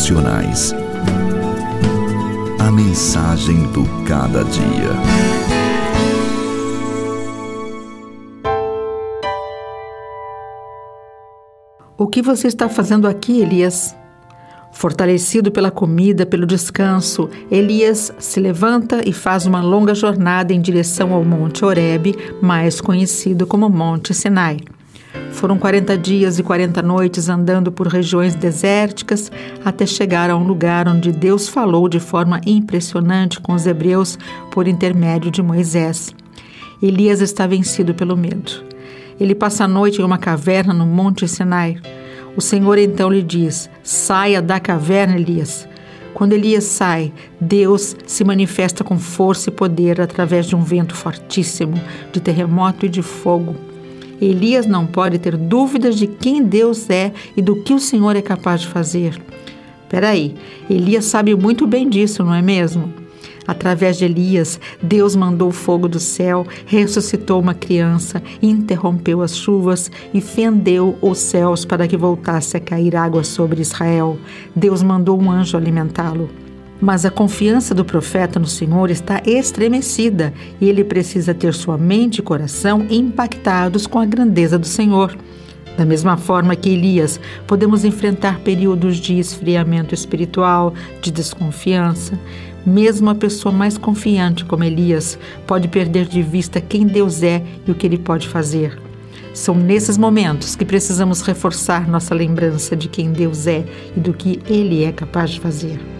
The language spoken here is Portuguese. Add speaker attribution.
Speaker 1: Devocionais. A mensagem do cada dia.
Speaker 2: O que você está fazendo aqui, Elias? Fortalecido pela comida, pelo descanso, Elias se levanta e faz uma longa jornada em direção ao Monte Horebe, mais conhecido como Monte Sinai. Foram 40 dias e 40 noites andando por regiões desérticas até chegar a um lugar onde Deus falou de forma impressionante com os hebreus por intermédio de Moisés. Elias está vencido pelo medo. Ele passa a noite em uma caverna no Monte Sinai. O Senhor então lhe diz: Saia da caverna, Elias. Quando Elias sai, Deus se manifesta com força e poder através de um vento fortíssimo, de terremoto e de fogo. Elias não pode ter dúvidas de quem Deus é e do que o Senhor é capaz de fazer. Peraí, Elias sabe muito bem disso, não é mesmo? Através de Elias, Deus mandou fogo do céu, ressuscitou uma criança, interrompeu as chuvas e fendeu os céus para que voltasse a cair água sobre Israel. Deus mandou um anjo alimentá-lo. Mas a confiança do profeta no Senhor está estremecida e ele precisa ter sua mente e coração impactados com a grandeza do Senhor. Da mesma forma que Elias, podemos enfrentar períodos de esfriamento espiritual, de desconfiança. Mesmo a pessoa mais confiante, como Elias, pode perder de vista quem Deus é e o que ele pode fazer. São nesses momentos que precisamos reforçar nossa lembrança de quem Deus é e do que Ele é capaz de fazer.